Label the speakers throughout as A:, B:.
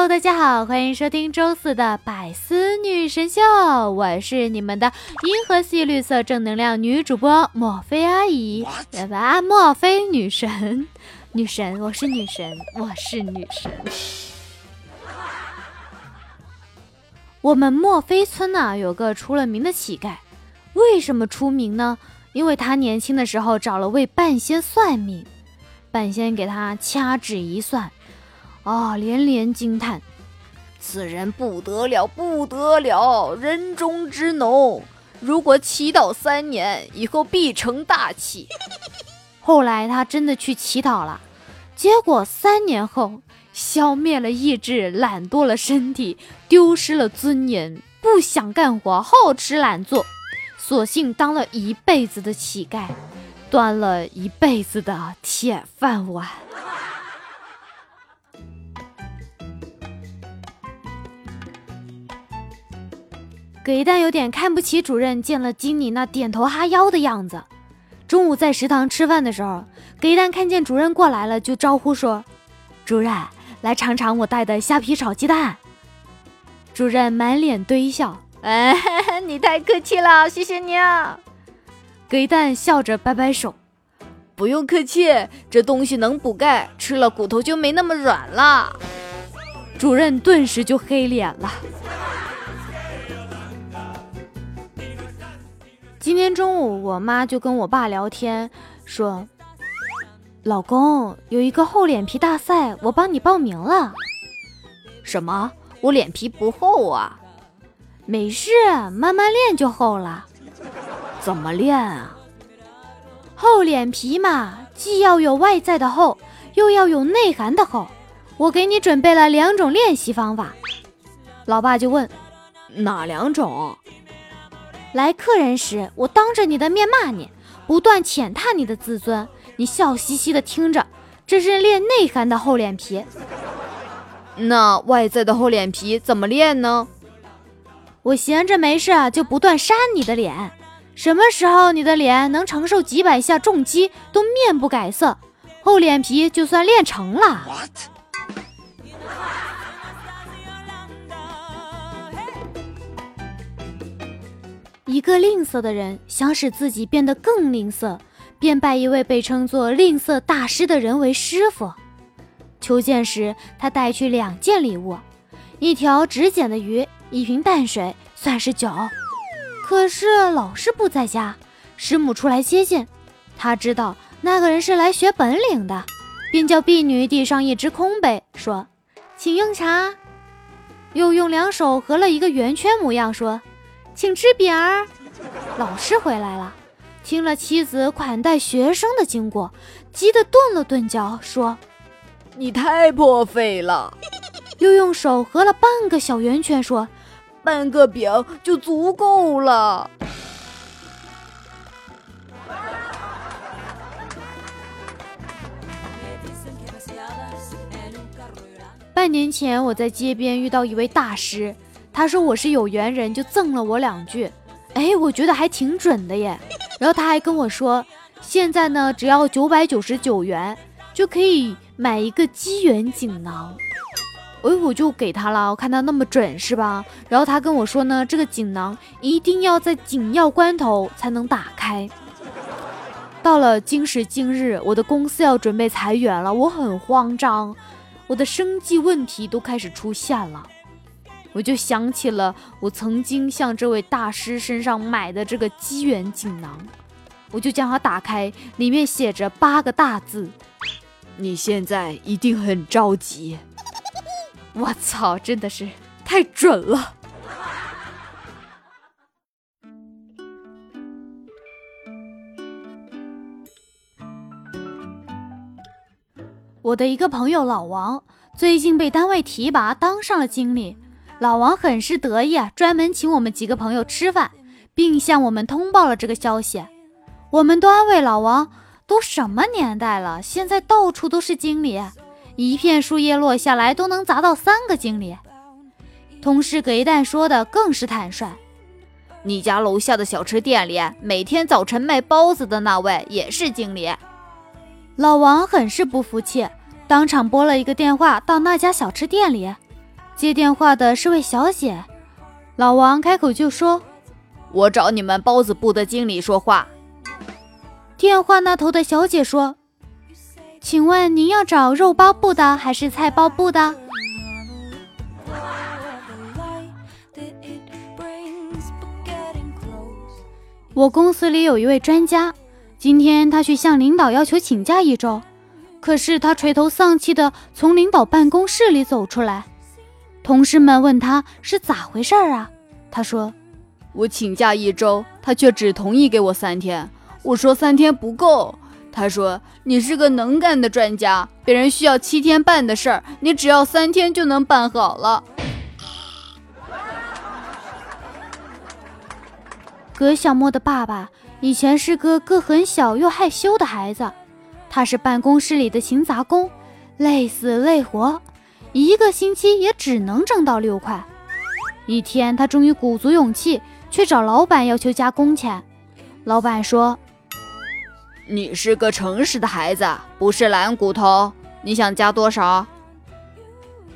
A: Hello，大家好，欢迎收听周四的百思女神秀，我是你们的银河系绿色正能量女主播莫菲阿姨，对吧？莫菲女神，女神，我是女神，我是女神。我们莫非村呢有个出了名的乞丐，为什么出名呢？因为他年轻的时候找了位半仙算命，半仙给他掐指一算。啊！连连惊叹，
B: 此人不得了，不得了，人中之龙。如果祈祷三年，以后必成大器。
A: 后来他真的去祈祷了，结果三年后，消灭了意志，懒惰了身体，丢失了尊严，不想干活，好吃懒做，索性当了一辈子的乞丐，端了一辈子的铁饭碗。葛一蛋有点看不起主任见了经理那点头哈腰的样子。中午在食堂吃饭的时候，葛一蛋看见主任过来了，就招呼说：“主任，来尝尝我带的虾皮炒鸡蛋。”主任满脸堆笑：“
B: 哎，你太客气了，谢谢你啊。”
A: 葛一蛋笑着摆摆手：“
B: 不用客气，这东西能补钙，吃了骨头就没那么软了。”
A: 主任顿时就黑脸了。今天中午，我妈就跟我爸聊天，说：“老公有一个厚脸皮大赛，我帮你报名了。”
B: 什么？我脸皮不厚啊？
A: 没事，慢慢练就厚了。
B: 怎么练啊？
A: 厚脸皮嘛，既要有外在的厚，又要有内涵的厚。我给你准备了两种练习方法。老爸就问：“
B: 哪两种？”
A: 来客人时，我当着你的面骂你，不断践踏你的自尊，你笑嘻嘻的听着，这是练内涵的厚脸皮。
B: 那外在的厚脸皮怎么练呢？
A: 我闲着没事就不断扇你的脸，什么时候你的脸能承受几百下重击都面不改色，厚脸皮就算练成了。一个吝啬的人想使自己变得更吝啬，便拜一位被称作吝啬大师的人为师傅。求见时，他带去两件礼物：一条只捡的鱼，一瓶淡水，算是酒。可是老师不在家，师母出来接见，他知道那个人是来学本领的，便叫婢女递上一只空杯，说：“请用茶。”又用两手合了一个圆圈模样，说。请吃饼儿。老师回来了，听了妻子款待学生的经过，急得顿了顿脚，说：“
B: 你太破费了。”
A: 又用手合了半个小圆圈，说：“
B: 半个饼就足够了。”
A: 半年前，我在街边遇到一位大师。他说我是有缘人，就赠了我两句，哎，我觉得还挺准的耶。然后他还跟我说，现在呢，只要九百九十九元就可以买一个机缘锦囊。哎，我就给他了，我看他那么准是吧？然后他跟我说呢，这个锦囊一定要在紧要关头才能打开。到了今时今日，我的公司要准备裁员了，我很慌张，我的生计问题都开始出现了。我就想起了我曾经向这位大师身上买的这个机缘锦囊，我就将它打开，里面写着八个大字：“
B: 你现在一定很着急。”
A: 我操，真的是太准了！我的一个朋友老王最近被单位提拔，当上了经理。老王很是得意啊，专门请我们几个朋友吃饭，并向我们通报了这个消息。我们都安慰老王：“都什么年代了，现在到处都是经理，一片树叶落下来都能砸到三个经理。”同事葛一蛋说的更是坦率：“
B: 你家楼下的小吃店里，每天早晨卖包子的那位也是经理。”
A: 老王很是不服气，当场拨了一个电话到那家小吃店里。接电话的是位小姐，老王开口就说：“
B: 我找你们包子部的经理说话。”
A: 电话那头的小姐说：“请问您要找肉包部的还是菜包部的？”我公司里有一位专家，今天他去向领导要求请假一周，可是他垂头丧气的从领导办公室里走出来。同事们问他是咋回事儿啊？他说：“
B: 我请假一周，他却只同意给我三天。我说三天不够，他说你是个能干的专家，别人需要七天办的事儿，你只要三天就能办好了。”
A: 葛小莫的爸爸以前是个个很小又害羞的孩子，他是办公室里的勤杂工，累死累活。一个星期也只能挣到六块。一天，他终于鼓足勇气去找老板要求加工钱。老板说：“
B: 你是个诚实的孩子，不是懒骨头。你想加多少？”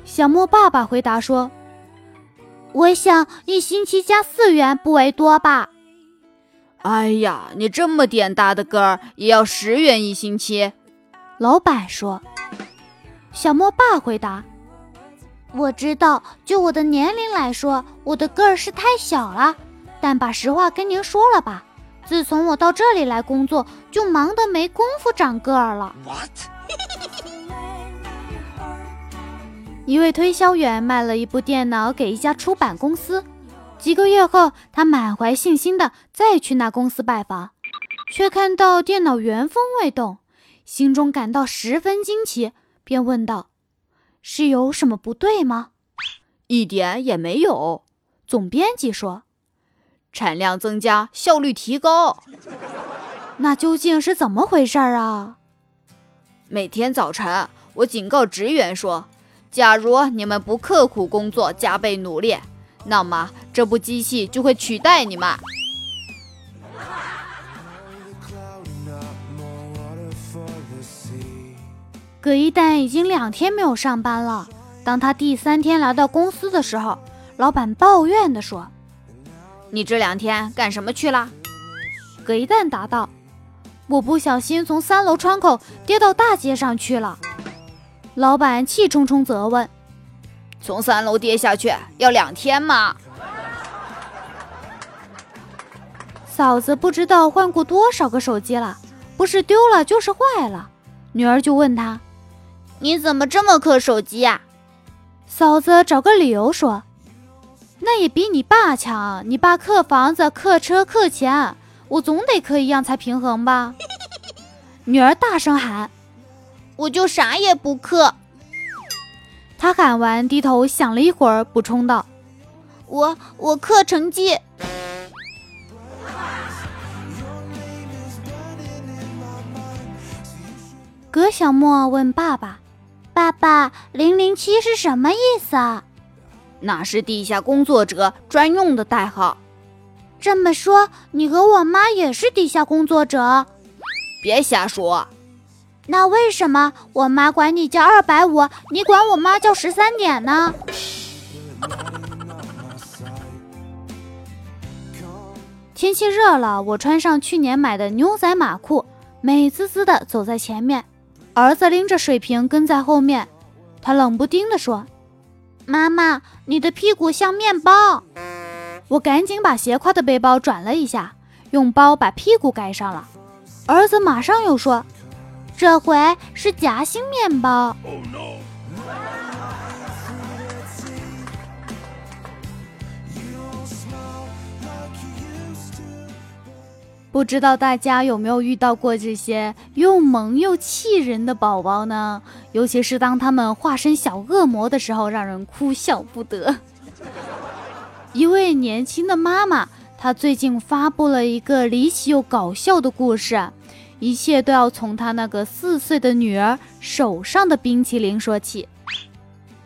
A: 小莫爸爸回答说：“我想一星期加四元不为多吧。”
B: 哎呀，你这么点大的个儿，也要十元一星期？
A: 老板说。小莫爸回答。我知道，就我的年龄来说，我的个儿是太小了。但把实话跟您说了吧，自从我到这里来工作，就忙得没工夫长个儿了。一位推销员卖了一部电脑给一家出版公司，几个月后，他满怀信心的再去那公司拜访，却看到电脑原封未动，心中感到十分惊奇，便问道。是有什么不对吗？
B: 一点也没有。
A: 总编辑说：“
B: 产量增加，效率提高。”
A: 那究竟是怎么回事啊？
B: 每天早晨，我警告职员说：“假如你们不刻苦工作，加倍努力，那么这部机器就会取代你们。”
A: 葛一蛋已经两天没有上班了。当他第三天来到公司的时候，老板抱怨地说：“
B: 你这两天干什么去了？”
A: 葛一蛋答道：“我不小心从三楼窗口跌到大街上去了。”老板气冲冲责问：“
B: 从三楼跌下去要两天吗？”
A: 嫂子不知道换过多少个手机了，不是丢了就是坏了。女儿就问他。
B: 你怎么这么克手机呀？
A: 嫂子找个理由说：“那也比你爸强。你爸克房子、克车、克钱，我总得克一样才平衡吧？” 女儿大声喊：“
B: 我就啥也不克。”
A: 她喊完，低头想了一会儿，补充道：“
B: 我我克成绩。”
A: 葛小莫问爸爸。爸爸，零零七是什么意思啊？
B: 那是地下工作者专用的代号。
A: 这么说，你和我妈也是地下工作者？
B: 别瞎说。
A: 那为什么我妈管你叫二百五，你管我妈叫十三点呢？天气热了，我穿上去年买的牛仔马裤，美滋滋的走在前面。儿子拎着水瓶跟在后面，他冷不丁地说：“妈妈，你的屁股像面包。”我赶紧把斜挎的背包转了一下，用包把屁股盖上了。儿子马上又说：“这回是夹心面包。”不知道大家有没有遇到过这些又萌又气人的宝宝呢？尤其是当他们化身小恶魔的时候，让人哭笑不得。一位年轻的妈妈，她最近发布了一个离奇又搞笑的故事，一切都要从她那个四岁的女儿手上的冰淇淋说起。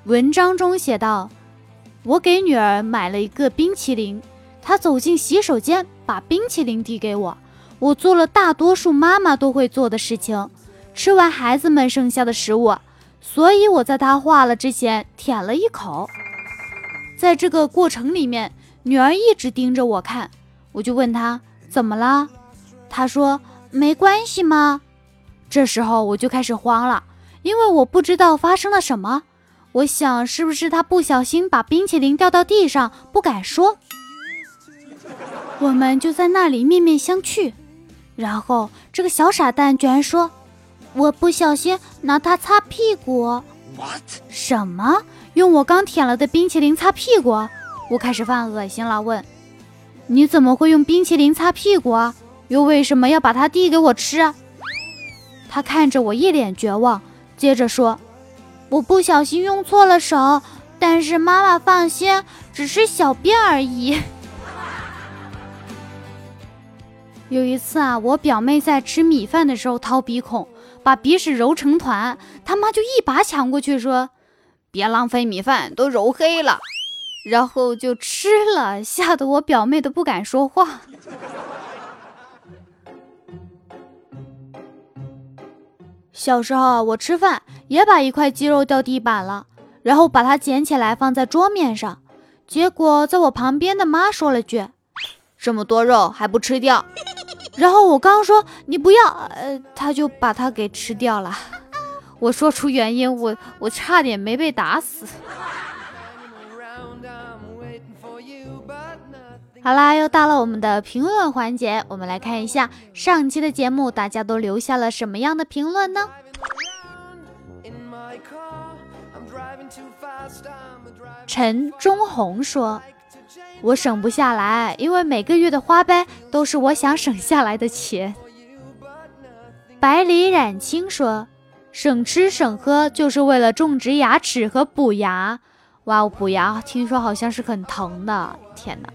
A: 文章中写道：“我给女儿买了一个冰淇淋。”他走进洗手间，把冰淇淋递给我。我做了大多数妈妈都会做的事情，吃完孩子们剩下的食物，所以我在他化了之前舔了一口。在这个过程里面，女儿一直盯着我看，我就问她怎么了，她说没关系吗？这时候我就开始慌了，因为我不知道发生了什么。我想是不是她不小心把冰淇淋掉到地上，不敢说。我们就在那里面面相觑，然后这个小傻蛋居然说：“我不小心拿它擦屁股。”
C: What？
A: 什么？用我刚舔了的冰淇淋擦屁股？我开始犯恶心了，问：“你怎么会用冰淇淋擦屁股啊？又为什么要把它递给我吃？”他看着我一脸绝望，接着说：“我不小心用错了手，但是妈妈放心，只是小便而已。”有一次啊，我表妹在吃米饭的时候掏鼻孔，把鼻屎揉成团，他妈就一把抢过去说：“别浪费米饭，都揉黑了。”然后就吃了，吓得我表妹都不敢说话。小时候我吃饭也把一块鸡肉掉地板了，然后把它捡起来放在桌面上，结果在我旁边的妈说了句：“
B: 这么多肉还不吃掉。”
A: 然后我刚说你不要，呃，他就把它给吃掉了。我说出原因，我我差点没被打死。好啦，又到了我们的评论环节，我们来看一下上期的节目，大家都留下了什么样的评论呢？陈忠宏说。我省不下来，因为每个月的花呗都是我想省下来的钱。百里染青说：“省吃省喝就是为了种植牙齿和补牙。”哇，我补牙听说好像是很疼的，天哪！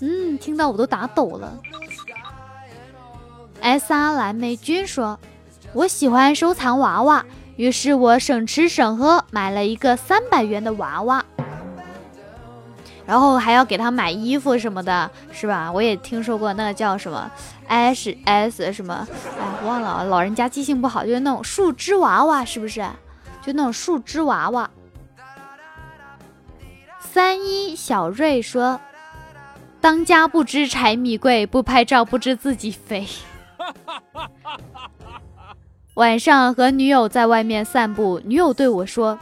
A: 嗯，听到我都打抖了。S R 蓝莓君说：“我喜欢收藏娃娃，于是我省吃省喝买了一个三百元的娃娃。”然后还要给他买衣服什么的，是吧？我也听说过那个叫什么 S S 什么，哎，忘了，老人家记性不好，就是那种树枝娃娃，是不是？就那种树枝娃娃。三一小瑞说：“当家不知柴米贵，不拍照不知自己肥。”晚上和女友在外面散步，女友对我说：“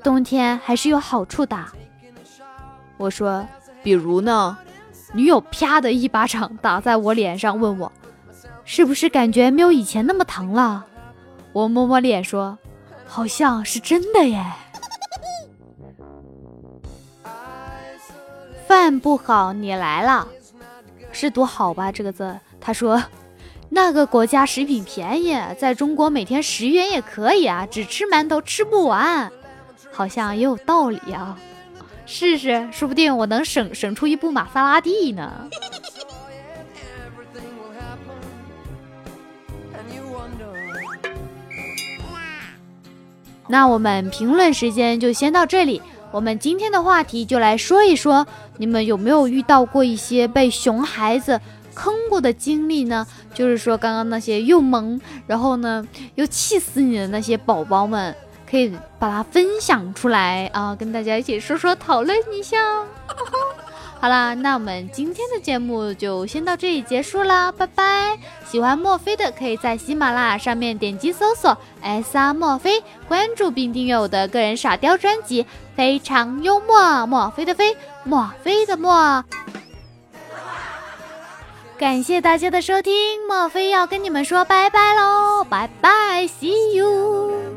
A: 冬天还是有好处的。”我说，比如呢？女友啪的一巴掌打在我脸上，问我是不是感觉没有以前那么疼了？我摸摸脸说，好像是真的耶。饭不好，你来了，是读好吧这个字？他说，那个国家食品便宜，在中国每天十元也可以啊，只吃馒头吃不完，好像也有道理啊。试试，说不定我能省省出一部玛莎拉蒂呢。那我们评论时间就先到这里。我们今天的话题就来说一说，你们有没有遇到过一些被熊孩子坑过的经历呢？就是说，刚刚那些又萌，然后呢又气死你的那些宝宝们。可以把它分享出来啊，跟大家一起说说讨论一下。好啦，那我们今天的节目就先到这里结束啦，拜拜！喜欢墨菲的可以在喜马拉雅上面点击搜索 S R 墨菲，关注并订阅我的个人傻雕专辑，非常幽默，墨菲的菲，墨菲的墨。感谢大家的收听，墨菲要跟你们说拜拜喽，拜拜，see you。